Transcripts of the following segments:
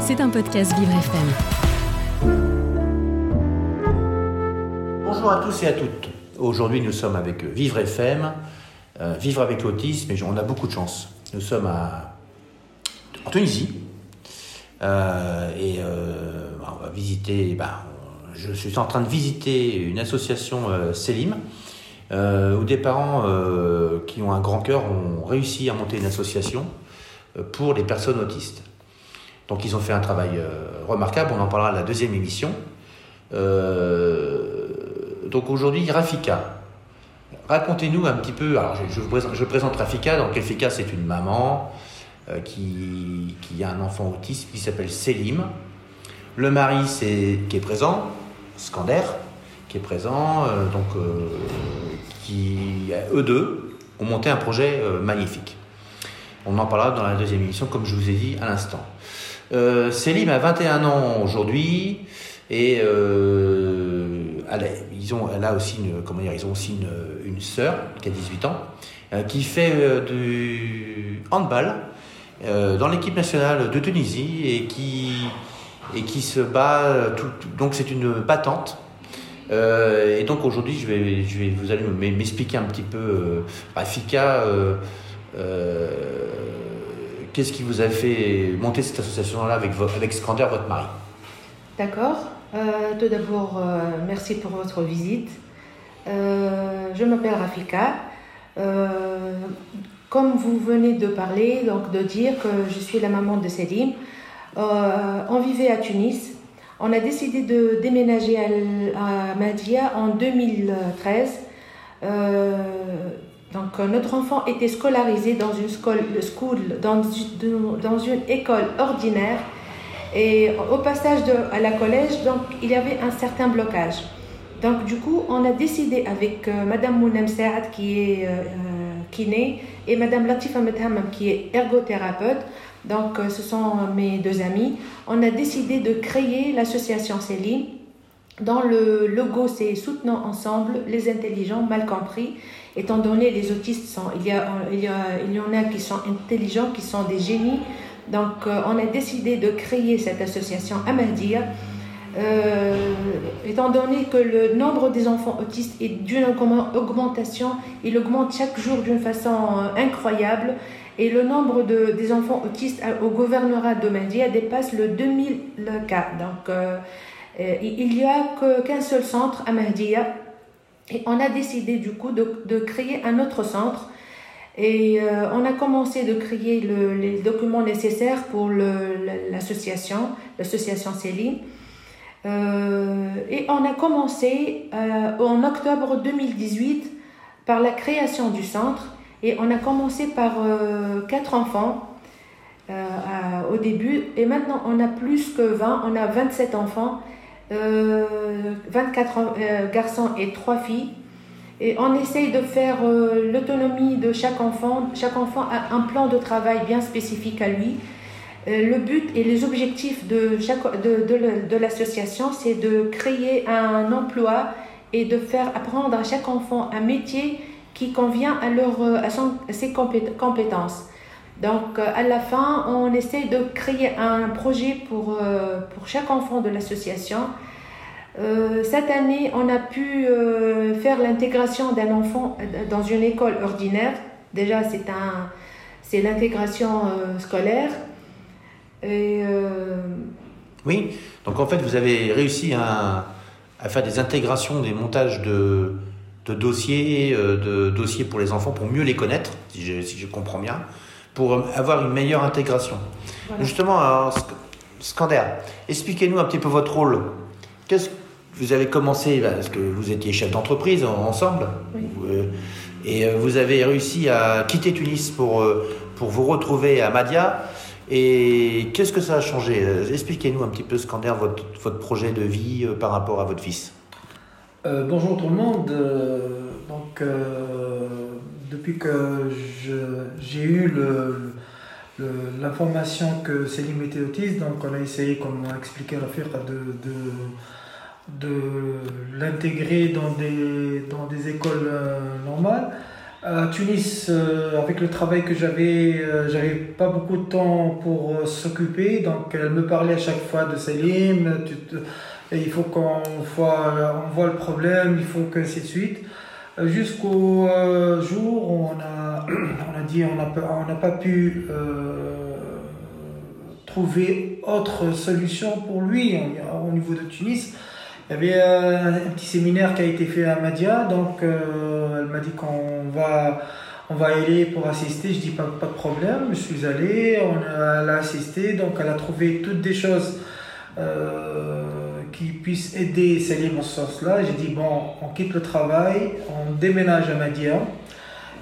C'est un podcast Vivre FM. Bonjour à tous et à toutes. Aujourd'hui, nous sommes avec Vivre FM, euh, Vivre avec l'autisme, et on a beaucoup de chance. Nous sommes en Tunisie, euh, et euh, on va visiter, ben, je suis en train de visiter une association euh, Selim, où des parents qui ont un grand cœur ont réussi à monter une association pour les personnes autistes. Donc ils ont fait un travail euh, remarquable, on en parlera à la deuxième émission. Euh, donc aujourd'hui, Rafika, racontez-nous un petit peu, alors je, vous présente, Rafika, donc Rafika c'est une maman euh, qui, qui a un enfant autiste qui s'appelle Selim. Le mari c'est, qui est présent, Skander, qui est présent, donc qui, eux deux, ont monté un projet magnifique. On en parlera dans la deuxième émission, comme je vous ai dit à l'instant. Euh, Selim a 21 ans aujourd'hui et euh, ils ont, elle a aussi une, comment dire, ils ont aussi une, sœur qui a 18 ans euh, qui fait euh, du handball dans l'équipe nationale de Tunisie et qui et qui se bat. donc c'est une battante. Et donc aujourd'hui, je vais, je vais, vous allez m'expliquer un petit peu, Rafika, qu'est-ce qui vous a fait monter cette association-là avec, avec Skander, votre mari? D'accord. Euh, tout d'abord, euh, merci pour votre visite. Euh, je m'appelle Rafika. Comme vous venez de parler, donc de dire que je suis la maman de Selim, on vivait à Tunis. On a décidé de déménager à, à Madia en 2013. Euh, donc euh, notre enfant était scolarisé dans une, école ordinaire. Et au passage à la collège, donc, il y avait un certain blocage. Donc, du coup, on a décidé avec euh, Madame Mounem Saad, qui est euh, euh, kiné, et Madame Latifa Medhamam, qui est ergothérapeute, donc euh, ce sont mes deux amis, on a décidé de créer l'association Céline, dont le logo c'est Soutenons ensemble les intelligents mal compris, étant donné les autistes, il, y a, il, y a, il y en a qui sont intelligents, qui sont des génies, donc, euh, on a décidé de créer cette association Ahmadiyya, euh, étant donné que le nombre des enfants autistes est d'une augmen- augmentation, il augmente chaque jour d'une façon euh, incroyable, et le nombre de, des enfants autistes à- au gouvernorat d'Ahmadiyya dépasse le 2000 cas. Donc, euh, euh, il n'y a qu'un seul centre Ahmadiyya, et on a décidé du coup de, créer un autre centre. Et euh, on a commencé de créer le- les documents nécessaires pour l'association, l'association Céline. Euh, et on a commencé euh, en octobre 2018 par la création du centre. Et on a commencé par euh, quatre enfants euh, à- au début. Et maintenant, on a plus que 20, on a 27 enfants, euh, 24 en- euh, garçons et 3 filles. Et on essaye de faire euh, l'autonomie de chaque enfant. Chaque enfant a un plan de travail bien spécifique à lui. Euh, le but et les objectifs de, de, l'association, c'est de créer un emploi et de faire apprendre à chaque enfant un métier qui convient à, leur, euh, à, ses compét- compétences. Donc, euh, à la fin, on essaie de créer un projet pour, euh, pour chaque enfant de l'association. Euh, cette année, on a pu faire l'intégration d'un enfant dans une école ordinaire. Déjà, c'est un, c'est l'intégration scolaire. Et Oui, donc en fait, vous avez réussi à, faire des intégrations, des montages de, de dossiers, de dossiers pour les enfants, pour mieux les connaître, si je comprends bien, pour euh, avoir une meilleure intégration. Voilà. Justement, alors, Skander, expliquez-nous un petit peu votre rôle. Qu'est-ce que vous avez commencé, bah, parce que vous étiez chef d'entreprise en- ensemble, Oui. euh, et euh, vous avez réussi à quitter Tunis pour, pour vous retrouver à Madia. Et qu'est-ce que ça a changé? Expliquez-nous un petit peu, Skander, votre, votre projet de vie par rapport à votre fils. Euh, bonjour tout le monde. Donc, euh, depuis que j'ai eu l'information que Selim était autiste, donc on a essayé, comme a expliqué Rafir, de, de, l'intégrer dans des, écoles euh, normales. À Tunis, euh, avec le travail que j'avais, euh, j'avais pas beaucoup de temps pour s'occuper, donc elle me parlait à chaque fois de Salim, il faut qu'on voit, on voit le problème, il faut que ainsi de suite. Jusqu'au euh, jour où on a, on a dit on n'a on pas pu euh, trouver autre solution pour lui au- au niveau de Tunis. Il y avait euh, un petit séminaire qui a été fait à Madia, donc elle m'a dit qu'on va, on va aller pour assister. Je dis pas, pas de problème, je suis allé, on a, elle a assisté, donc elle a trouvé toutes des choses qui puissent aider Salim en ce sens-là. J'ai dit bon, on quitte le travail, on déménage à Madia.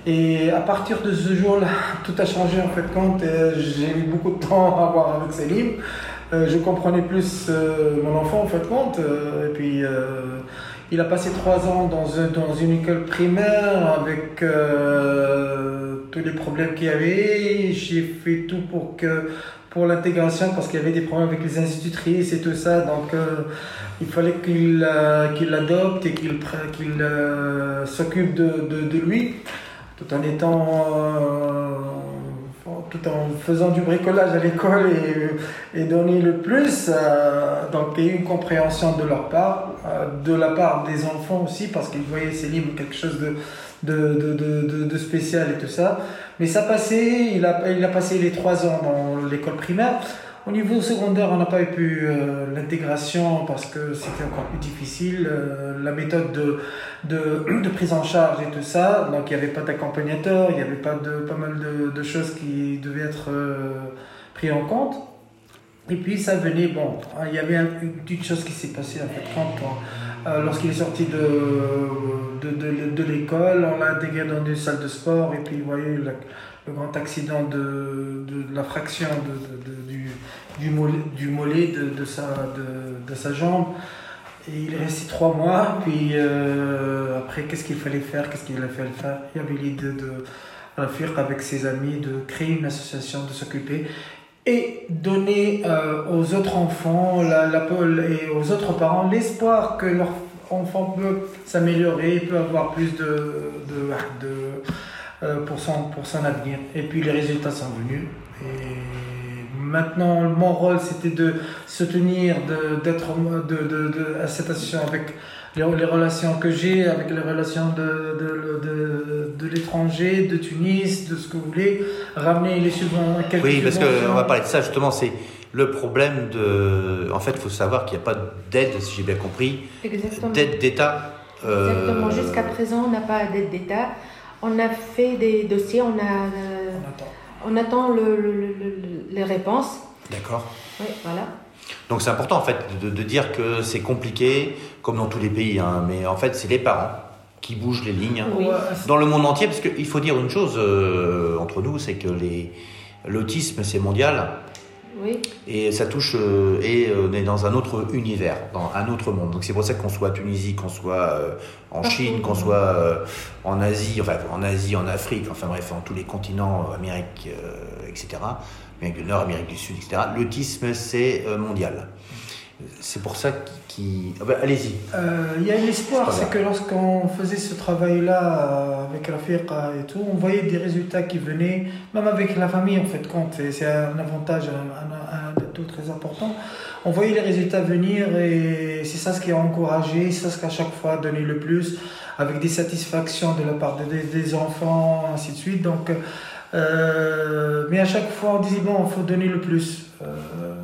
Et à partir de ce jour-là, tout a changé en fait. Quand euh, j'ai eu beaucoup de temps à voir avec Salim, euh, je comprenais plus euh, mon enfant en fait compte. Euh, et puis il a passé trois ans dans, dans une école primaire avec tous les problèmes qu'il y avait. J'ai fait tout pour que pour l'intégration parce qu'il y avait des problèmes avec les institutrices et tout ça. Donc euh, il fallait qu'il euh, qu'il l'adopte et qu'il qu'il euh, s'occupe de, de, de lui tout en étant euh, tout en faisant du bricolage à l'école et, et donner le plus euh, donc il y une compréhension de leur part euh, de la part des enfants aussi parce qu'ils voyaient ces livres quelque chose de de, de, de, de- spécial et tout ça mais ça passait il a, il a passé les trois ans dans l'école primaire au niveau secondaire, on n'a pas pu euh, l'intégration parce que c'était encore plus difficile. euh, la méthode de, de, de prise en charge et tout ça, donc il n'y avait pas d'accompagnateur, il n'y avait pas de pas mal de, choses qui devaient être euh, prises en compte. Et puis ça venait, bon, il y avait un- une petite chose qui s'est passée en fait quand euh, lorsqu'il est sorti de, de, de, l'école, on l'a intégré dans une salle de sport et puis vous voyez le, le grand accident de, la fraction du, du mollet, du mollet de, sa, de, sa jambe. Et il est resté trois mois, puis euh, après, qu'est-ce qu'il fallait faire? Qu'est-ce qu'il a fait faire? Il avait l'idée de Rafiq avec ses amis de créer une association, de s'occuper et donner euh, aux autres enfants la, la, et aux autres parents l'espoir que leur enfant peut s'améliorer, peut avoir plus de, de, de euh, pour, son, pour son avenir. Et puis les résultats sont venus. Maintenant, mon rôle, c'était de soutenir, de- d'être de, de, de, à cette association avec les, les relations que j'ai, avec les relations de, de, de, de l'étranger, de Tunis, de ce que vous voulez, ramener les subventions. quelques Oui, parce qu'on va parler de ça justement, c'est le problème de. En fait, il faut savoir qu'il n'y a pas d'aide, si j'ai bien compris, Exactement. d'aide d'État. euh, Exactement. Jusqu'à présent, on n'a pas d'aide d'État. On a fait des dossiers, on, a, euh, On attend. On attend le, le- le- le- les réponses. D'accord. Oui, voilà. Donc c'est important en fait de, de dire que c'est compliqué, comme dans tous les pays, hein, mais en fait c'est les parents qui bougent les lignes. hein. Oui. Dans le monde entier, parce qu'il faut dire une chose euh, entre nous, c'est que l'autisme c'est mondial Oui, et ça touche euh, et euh, on est dans un autre univers, dans un autre monde. Donc c'est pour ça qu'on soit à Tunisie, qu'on soit euh, en. Chine, qu'on soit en Asie, enfin en Asie, en Afrique, enfin bref, en tous les continents, Amérique, etc. Amérique du Nord, Amérique du Sud, etc. L'autisme c'est mondial. C'est pour ça qui. ah bah, Allez-y. Euh, Il y a un espoir, C'est que lorsqu'on faisait ce travail-là euh, avec Rafiqa et tout, on voyait des résultats qui venaient, même avec la famille en fait, compte. C'est un avantage, un, atout très important. On voyait les résultats venir et c'est ça ce qui a encouragé, c'est ça ce qui a à chaque fois donné le plus, avec des satisfactions de la part de- des, des enfants, ainsi de suite. Donc, euh, mais à chaque fois, on disait bon, il faut donner le plus. Euh,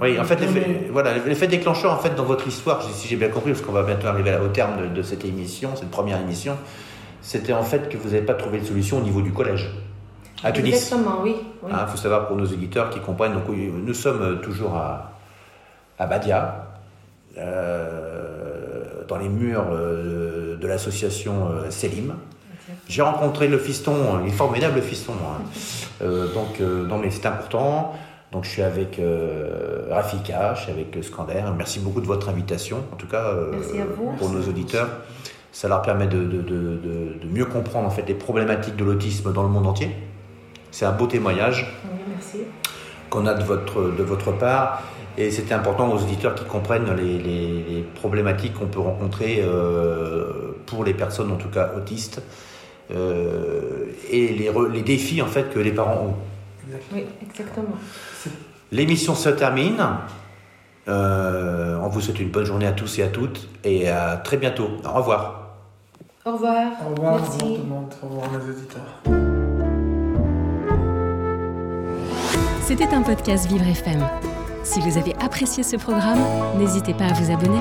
Oui, en fait, l'effet voilà, l'effet déclencheur, en fait, dans votre histoire, si j'ai bien compris, parce qu'on va bientôt arriver au terme de, de cette émission, cette première émission, c'était en fait que vous n'avez pas trouvé de solution au niveau du collège, à Tunis. exactement, oui. oui. Il faut savoir pour nos auditeurs qui comprennent, donc nous sommes toujours à, à Badia, euh, dans les murs euh, de l'association euh, Selim. J'ai rencontré le fiston, il est formidable le fiston. hein. Euh, donc, euh, non mais c'est important. Donc je suis avec euh, Rafika, je suis avec Scander. Merci beaucoup de votre invitation, en tout cas euh, pour nos auditeurs. Ça leur permet de, de- de- de- de mieux comprendre en fait les problématiques de l'autisme dans le monde entier. C'est un beau témoignage Oui, qu'on a de votre, de votre part. Et c'était important aux auditeurs qui comprennent les, les- les problématiques qu'on peut rencontrer euh, pour les personnes, en tout cas autistes. euh, et les, les défis en fait que les parents ont. Oui, exactement. L'émission se termine. Euh, on vous souhaite une bonne journée à tous et à toutes et à très bientôt. Au revoir. Au revoir. Au revoir, au Merci. revoir tout le monde, au revoir les auditeurs. C'était un podcast Vivre FM. Si vous avez apprécié ce programme, n'hésitez pas à vous abonner.